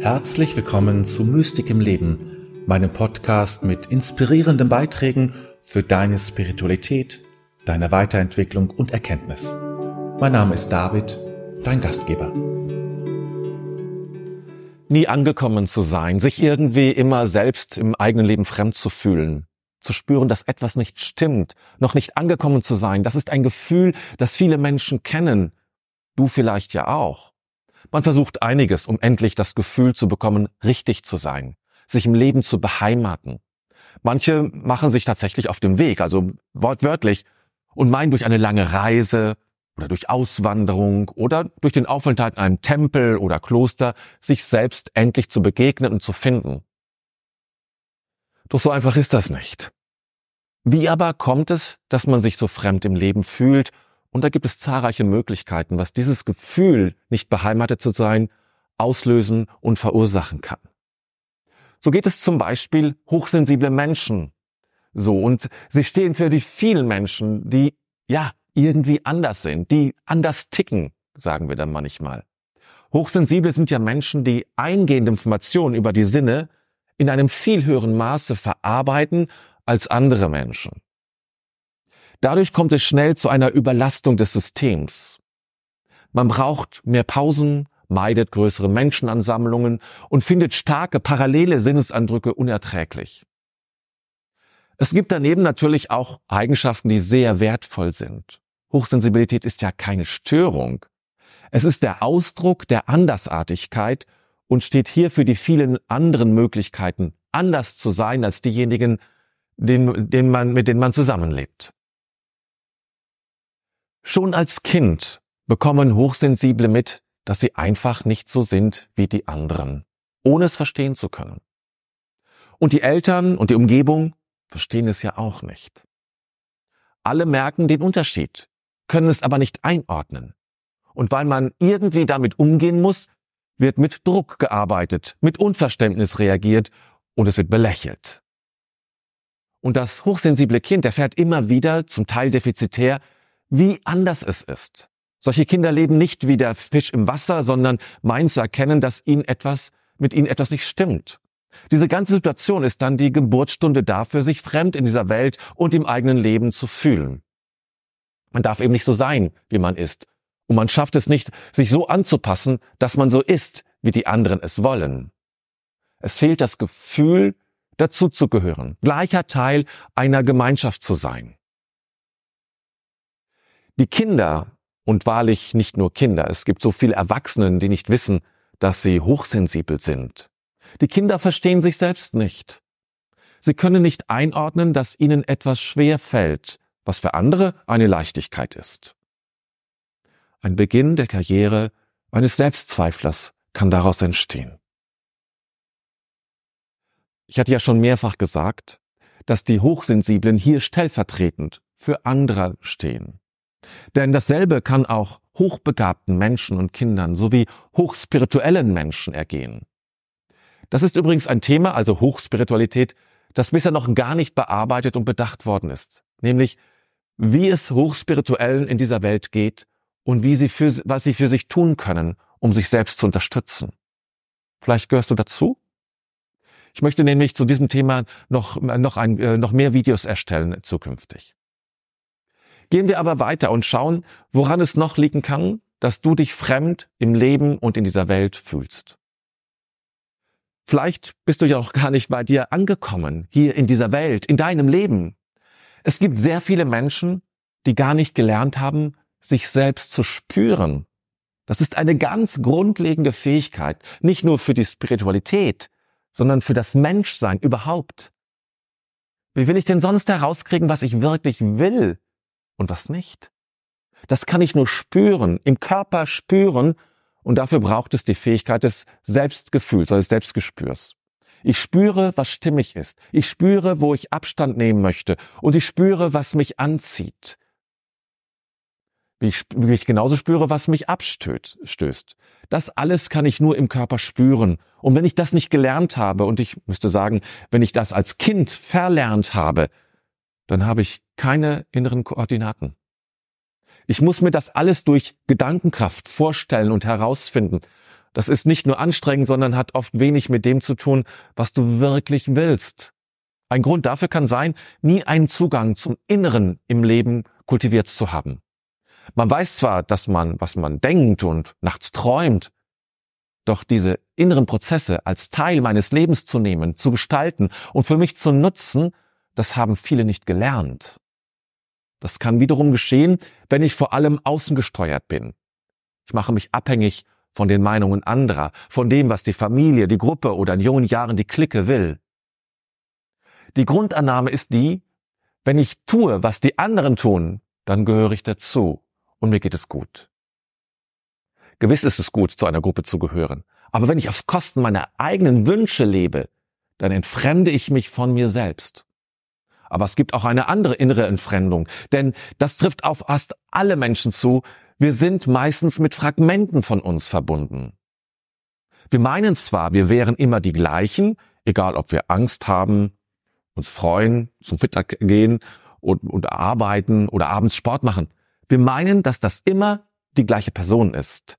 Herzlich willkommen zu Mystik im Leben, meinem Podcast mit inspirierenden Beiträgen für deine Spiritualität, deine Weiterentwicklung und Erkenntnis. Mein Name ist David, dein Gastgeber. Nie angekommen zu sein, sich irgendwie immer selbst im eigenen Leben fremd zu fühlen, zu spüren, dass etwas nicht stimmt, noch nicht angekommen zu sein, das ist ein Gefühl, das viele Menschen kennen, du vielleicht ja auch. Man versucht einiges, um endlich das Gefühl zu bekommen, richtig zu sein, sich im Leben zu beheimaten. Manche machen sich tatsächlich auf dem Weg, also wortwörtlich, und meinen durch eine lange Reise oder durch Auswanderung oder durch den Aufenthalt in einem Tempel oder Kloster sich selbst endlich zu begegnen und zu finden. Doch so einfach ist das nicht. Wie aber kommt es, dass man sich so fremd im Leben fühlt und da gibt es zahlreiche Möglichkeiten, was dieses Gefühl, nicht beheimatet zu sein, auslösen und verursachen kann. So geht es zum Beispiel hochsensible Menschen. So, und sie stehen für die vielen Menschen, die, ja, irgendwie anders sind, die anders ticken, sagen wir dann manchmal. Hochsensible sind ja Menschen, die eingehende Informationen über die Sinne in einem viel höheren Maße verarbeiten als andere Menschen. Dadurch kommt es schnell zu einer Überlastung des Systems. Man braucht mehr Pausen, meidet größere Menschenansammlungen und findet starke parallele Sinneseindrücke unerträglich. Es gibt daneben natürlich auch Eigenschaften, die sehr wertvoll sind. Hochsensibilität ist ja keine Störung. Es ist der Ausdruck der Andersartigkeit und steht hier für die vielen anderen Möglichkeiten, anders zu sein als diejenigen, den, den man, mit denen man zusammenlebt. Schon als Kind bekommen Hochsensible mit, dass sie einfach nicht so sind wie die anderen, ohne es verstehen zu können. Und die Eltern und die Umgebung verstehen es ja auch nicht. Alle merken den Unterschied, können es aber nicht einordnen. Und weil man irgendwie damit umgehen muss, wird mit Druck gearbeitet, mit Unverständnis reagiert und es wird belächelt. Und das hochsensible Kind erfährt immer wieder, zum Teil defizitär, wie anders es ist. Solche Kinder leben nicht wie der Fisch im Wasser, sondern meinen zu erkennen, dass ihnen etwas, mit ihnen etwas nicht stimmt. Diese ganze Situation ist dann die Geburtsstunde dafür, sich fremd in dieser Welt und im eigenen Leben zu fühlen. Man darf eben nicht so sein, wie man ist. Und man schafft es nicht, sich so anzupassen, dass man so ist, wie die anderen es wollen. Es fehlt das Gefühl, dazuzugehören, gleicher Teil einer Gemeinschaft zu sein. Die Kinder, und wahrlich nicht nur Kinder, es gibt so viele Erwachsenen, die nicht wissen, dass sie hochsensibel sind. Die Kinder verstehen sich selbst nicht. Sie können nicht einordnen, dass ihnen etwas schwer fällt, was für andere eine Leichtigkeit ist. Ein Beginn der Karriere eines Selbstzweiflers kann daraus entstehen. Ich hatte ja schon mehrfach gesagt, dass die Hochsensiblen hier stellvertretend für andere stehen. Denn dasselbe kann auch hochbegabten Menschen und Kindern sowie hochspirituellen Menschen ergehen. Das ist übrigens ein Thema, also Hochspiritualität, das bisher noch gar nicht bearbeitet und bedacht worden ist. Nämlich, wie es Hochspirituellen in dieser Welt geht und wie sie für, was sie für sich tun können, um sich selbst zu unterstützen. Vielleicht gehörst du dazu? Ich möchte nämlich zu diesem Thema noch, noch, ein, äh, noch mehr Videos erstellen zukünftig. Gehen wir aber weiter und schauen, woran es noch liegen kann, dass du dich fremd im Leben und in dieser Welt fühlst. Vielleicht bist du ja auch gar nicht bei dir angekommen, hier in dieser Welt, in deinem Leben. Es gibt sehr viele Menschen, die gar nicht gelernt haben, sich selbst zu spüren. Das ist eine ganz grundlegende Fähigkeit, nicht nur für die Spiritualität, sondern für das Menschsein überhaupt. Wie will ich denn sonst herauskriegen, was ich wirklich will? Und was nicht. Das kann ich nur spüren, im Körper spüren und dafür braucht es die Fähigkeit des Selbstgefühls oder des Selbstgespürs. Ich spüre, was stimmig ist. Ich spüre, wo ich Abstand nehmen möchte. Und ich spüre, was mich anzieht. Ich, wie ich genauso spüre, was mich abstößt. Das alles kann ich nur im Körper spüren. Und wenn ich das nicht gelernt habe, und ich müsste sagen, wenn ich das als Kind verlernt habe, dann habe ich keine inneren Koordinaten. Ich muss mir das alles durch Gedankenkraft vorstellen und herausfinden. Das ist nicht nur anstrengend, sondern hat oft wenig mit dem zu tun, was du wirklich willst. Ein Grund dafür kann sein, nie einen Zugang zum Inneren im Leben kultiviert zu haben. Man weiß zwar, dass man, was man denkt und nachts träumt, doch diese inneren Prozesse als Teil meines Lebens zu nehmen, zu gestalten und für mich zu nutzen, das haben viele nicht gelernt. Das kann wiederum geschehen, wenn ich vor allem außen gesteuert bin. Ich mache mich abhängig von den Meinungen anderer, von dem, was die Familie, die Gruppe oder in jungen Jahren die Clique will. Die Grundannahme ist die, wenn ich tue, was die anderen tun, dann gehöre ich dazu und mir geht es gut. Gewiss ist es gut, zu einer Gruppe zu gehören, aber wenn ich auf Kosten meiner eigenen Wünsche lebe, dann entfremde ich mich von mir selbst. Aber es gibt auch eine andere innere Entfremdung, denn das trifft auf fast alle Menschen zu. Wir sind meistens mit Fragmenten von uns verbunden. Wir meinen zwar, wir wären immer die gleichen, egal ob wir Angst haben, uns freuen, zum Mittag gehen und, und arbeiten oder abends Sport machen. Wir meinen, dass das immer die gleiche Person ist,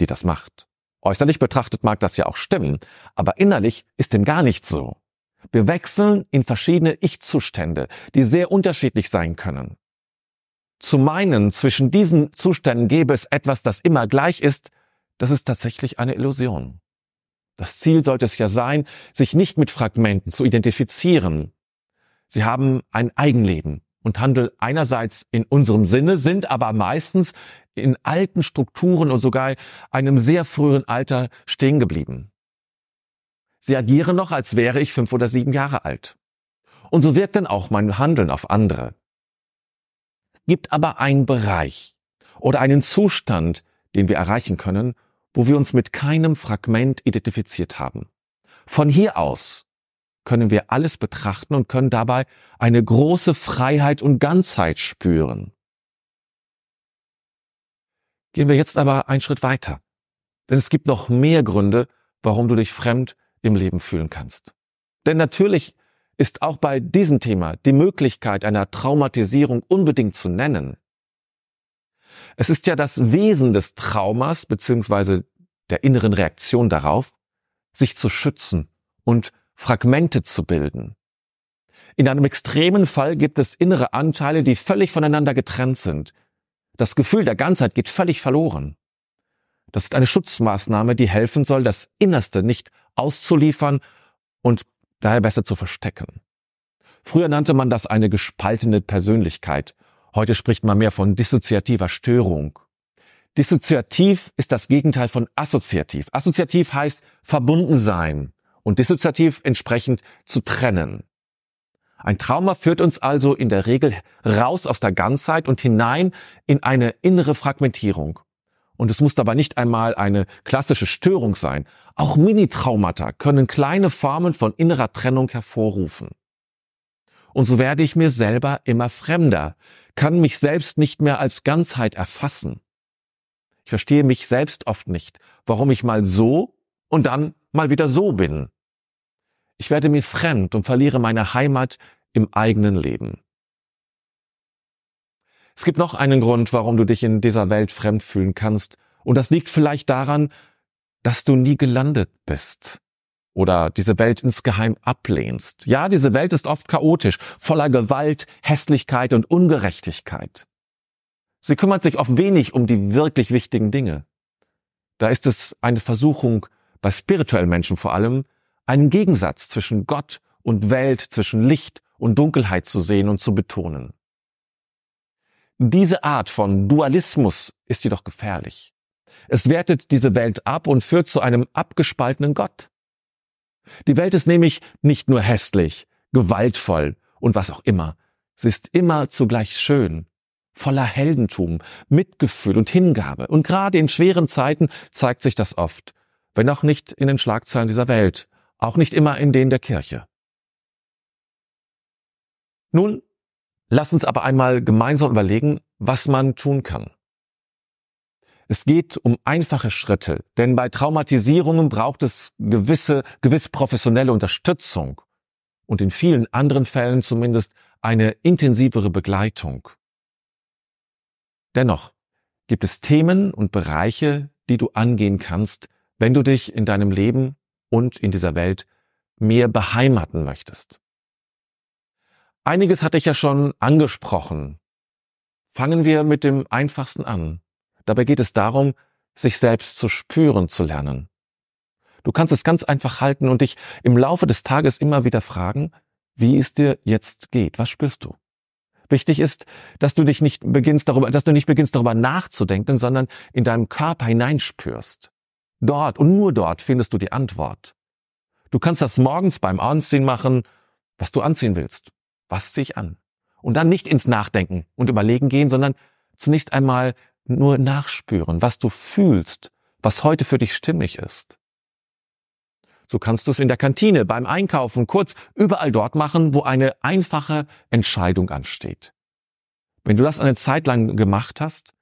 die das macht. Äußerlich betrachtet mag das ja auch stimmen, aber innerlich ist dem gar nicht so. Wir wechseln in verschiedene Ich-Zustände, die sehr unterschiedlich sein können. Zu meinen, zwischen diesen Zuständen gäbe es etwas, das immer gleich ist, das ist tatsächlich eine Illusion. Das Ziel sollte es ja sein, sich nicht mit Fragmenten zu identifizieren. Sie haben ein Eigenleben und handeln einerseits in unserem Sinne, sind aber meistens in alten Strukturen und sogar einem sehr frühen Alter stehen geblieben. Sie agieren noch, als wäre ich fünf oder sieben Jahre alt. Und so wirkt dann auch mein Handeln auf andere. Gibt aber einen Bereich oder einen Zustand, den wir erreichen können, wo wir uns mit keinem Fragment identifiziert haben. Von hier aus können wir alles betrachten und können dabei eine große Freiheit und Ganzheit spüren. Gehen wir jetzt aber einen Schritt weiter. Denn es gibt noch mehr Gründe, warum du dich fremd im Leben fühlen kannst. Denn natürlich ist auch bei diesem Thema die Möglichkeit einer Traumatisierung unbedingt zu nennen. Es ist ja das Wesen des Traumas beziehungsweise der inneren Reaktion darauf, sich zu schützen und Fragmente zu bilden. In einem extremen Fall gibt es innere Anteile, die völlig voneinander getrennt sind. Das Gefühl der Ganzheit geht völlig verloren. Das ist eine Schutzmaßnahme, die helfen soll, das Innerste nicht auszuliefern und daher besser zu verstecken. Früher nannte man das eine gespaltene Persönlichkeit. Heute spricht man mehr von dissoziativer Störung. Dissoziativ ist das Gegenteil von assoziativ. Assoziativ heißt verbunden sein und dissoziativ entsprechend zu trennen. Ein Trauma führt uns also in der Regel raus aus der Ganzheit und hinein in eine innere Fragmentierung. Und es muss dabei nicht einmal eine klassische Störung sein. Auch Mini-Traumata können kleine Formen von innerer Trennung hervorrufen. Und so werde ich mir selber immer fremder, kann mich selbst nicht mehr als Ganzheit erfassen. Ich verstehe mich selbst oft nicht, warum ich mal so und dann mal wieder so bin. Ich werde mir fremd und verliere meine Heimat im eigenen Leben. Es gibt noch einen Grund, warum du dich in dieser Welt fremd fühlen kannst, und das liegt vielleicht daran, dass du nie gelandet bist oder diese Welt insgeheim ablehnst. Ja, diese Welt ist oft chaotisch, voller Gewalt, Hässlichkeit und Ungerechtigkeit. Sie kümmert sich oft wenig um die wirklich wichtigen Dinge. Da ist es eine Versuchung, bei spirituellen Menschen vor allem, einen Gegensatz zwischen Gott und Welt, zwischen Licht und Dunkelheit zu sehen und zu betonen. Diese Art von Dualismus ist jedoch gefährlich. Es wertet diese Welt ab und führt zu einem abgespaltenen Gott. Die Welt ist nämlich nicht nur hässlich, gewaltvoll und was auch immer. Sie ist immer zugleich schön, voller Heldentum, Mitgefühl und Hingabe. Und gerade in schweren Zeiten zeigt sich das oft, wenn auch nicht in den Schlagzeilen dieser Welt, auch nicht immer in denen der Kirche. Nun, lass uns aber einmal gemeinsam überlegen, was man tun kann. Es geht um einfache Schritte, denn bei Traumatisierungen braucht es gewisse, gewiss professionelle Unterstützung und in vielen anderen Fällen zumindest eine intensivere Begleitung. Dennoch gibt es Themen und Bereiche, die du angehen kannst, wenn du dich in deinem Leben und in dieser Welt mehr beheimaten möchtest. Einiges hatte ich ja schon angesprochen. Fangen wir mit dem Einfachsten an. Dabei geht es darum, sich selbst zu spüren zu lernen. Du kannst es ganz einfach halten und dich im Laufe des Tages immer wieder fragen, wie es dir jetzt geht. Was spürst du? Wichtig ist, dass du dich nicht beginnst darüber, dass du nicht beginnst darüber nachzudenken, sondern in deinem Körper hineinspürst. Dort und nur dort findest du die Antwort. Du kannst das morgens beim Anziehen machen, was du anziehen willst. Was zieh ich an? Und dann nicht ins Nachdenken und Überlegen gehen, sondern zunächst einmal nur nachspüren, was du fühlst, was heute für dich stimmig ist. So kannst du es in der Kantine, beim Einkaufen, kurz überall dort machen, wo eine einfache Entscheidung ansteht. Wenn du das eine Zeit lang gemacht hast,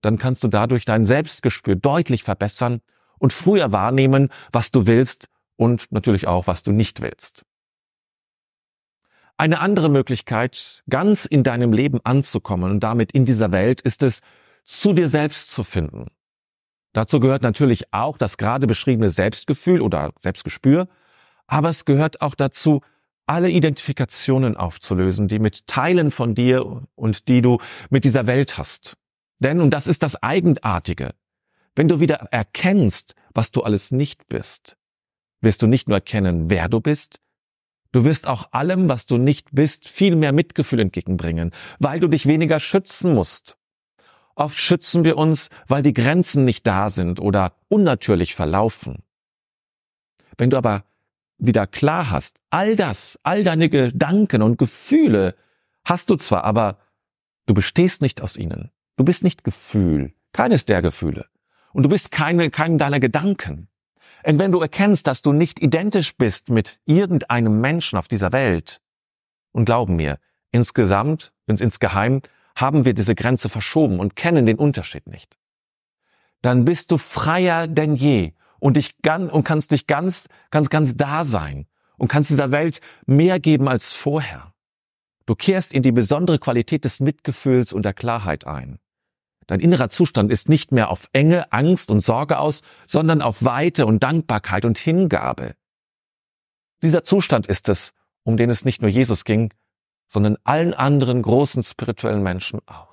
dann kannst du dadurch dein Selbstgespür deutlich verbessern und früher wahrnehmen, was du willst und natürlich auch, was du nicht willst. Eine andere Möglichkeit, ganz in deinem Leben anzukommen und damit in dieser Welt, ist es, zu dir selbst zu finden. Dazu gehört natürlich auch das gerade beschriebene Selbstgefühl oder Selbstgespür, aber es gehört auch dazu, alle Identifikationen aufzulösen, die mit Teilen von dir und die du mit dieser Welt hast. Denn, und das ist das Eigenartige, wenn du wieder erkennst, was du alles nicht bist, wirst du nicht nur erkennen, wer du bist, du wirst auch allem, was du nicht bist, viel mehr Mitgefühl entgegenbringen, weil du dich weniger schützen musst. Oft schützen wir uns, weil die Grenzen nicht da sind oder unnatürlich verlaufen. Wenn du aber wieder klar hast, all das, all deine Gedanken und Gefühle hast du zwar, aber du bestehst nicht aus ihnen. Du bist nicht Gefühl, keines der Gefühle. Und du bist keine, keinen deiner Gedanken. Und wenn du erkennst, dass du nicht identisch bist mit irgendeinem Menschen auf dieser Welt, und glauben mir, insgesamt, ins, insgeheim, haben wir diese Grenze verschoben und kennen den Unterschied nicht. Dann bist du freier denn je und dich ganz, und kannst dich ganz, ganz, ganz da sein und kannst dieser Welt mehr geben als vorher. Du kehrst in die besondere Qualität des Mitgefühls und der Klarheit ein. Dein innerer Zustand ist nicht mehr auf Enge, Angst und Sorge aus, sondern auf Weite und Dankbarkeit und Hingabe. Dieser Zustand ist es, um den es nicht nur Jesus ging, sondern allen anderen großen spirituellen Menschen auch.